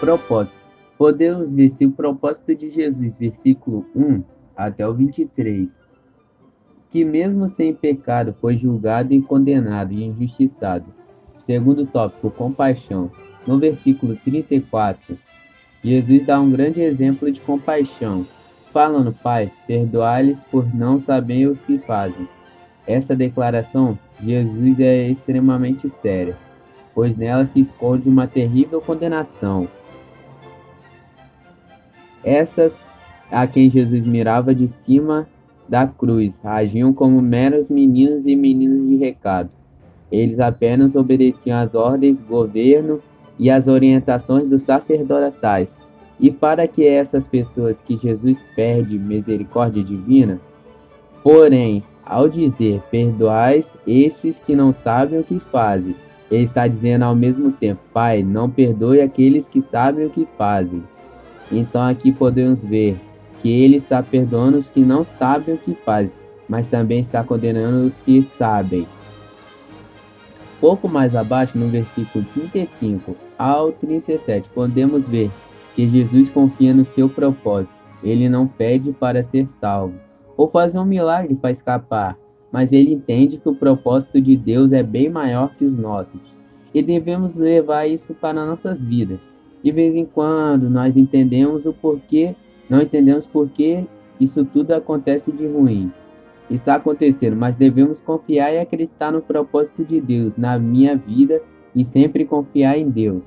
propósito. Podemos ver se o propósito de Jesus, versículo 1 até o 23, que mesmo sem pecado foi julgado e condenado e injustiçado. Segundo tópico, compaixão. No versículo 34, Jesus dá um grande exemplo de compaixão, falando, Pai, perdoai-lhes por não saberem o que fazem. Essa declaração, Jesus é extremamente séria, pois nela se esconde uma terrível condenação. Essas a quem Jesus mirava de cima da cruz agiam como meros meninos e meninas de recado. Eles apenas obedeciam às ordens, governo e às orientações dos sacerdotais. E para que essas pessoas que Jesus perde misericórdia divina, porém, ao dizer perdoais esses que não sabem o que fazem, ele está dizendo ao mesmo tempo, Pai, não perdoe aqueles que sabem o que fazem. Então aqui podemos ver que ele está perdoando os que não sabem o que fazem, mas também está condenando os que sabem. Pouco mais abaixo, no versículo 35 ao 37, podemos ver que Jesus confia no seu propósito. Ele não pede para ser salvo ou fazer um milagre para escapar, mas ele entende que o propósito de Deus é bem maior que os nossos e devemos levar isso para nossas vidas. De vez em quando nós entendemos o porquê não entendemos por que isso tudo acontece de ruim. Está acontecendo, mas devemos confiar e acreditar no propósito de Deus na minha vida e sempre confiar em Deus.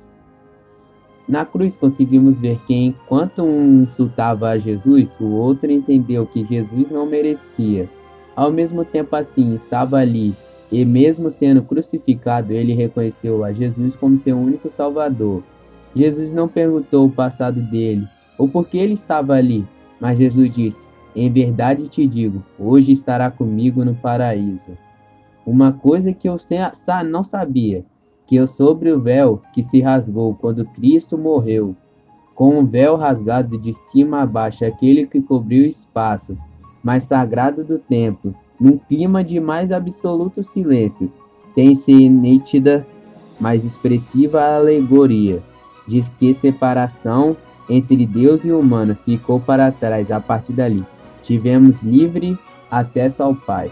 Na cruz conseguimos ver que enquanto um insultava a Jesus, o outro entendeu que Jesus não merecia. Ao mesmo tempo assim, estava ali, e mesmo sendo crucificado, ele reconheceu a Jesus como seu único salvador. Jesus não perguntou o passado dele, ou porque ele estava ali. Mas Jesus disse: Em verdade te digo, hoje estará comigo no paraíso. Uma coisa que eu não sabia, que eu sobre o véu que se rasgou quando Cristo morreu, com um véu rasgado de cima a baixo, aquele que cobriu o espaço mais sagrado do templo, num clima de mais absoluto silêncio, tem-se nítida, mais expressiva alegoria, de que separação entre Deus e humano ficou para trás a partir dali. Tivemos livre acesso ao Pai.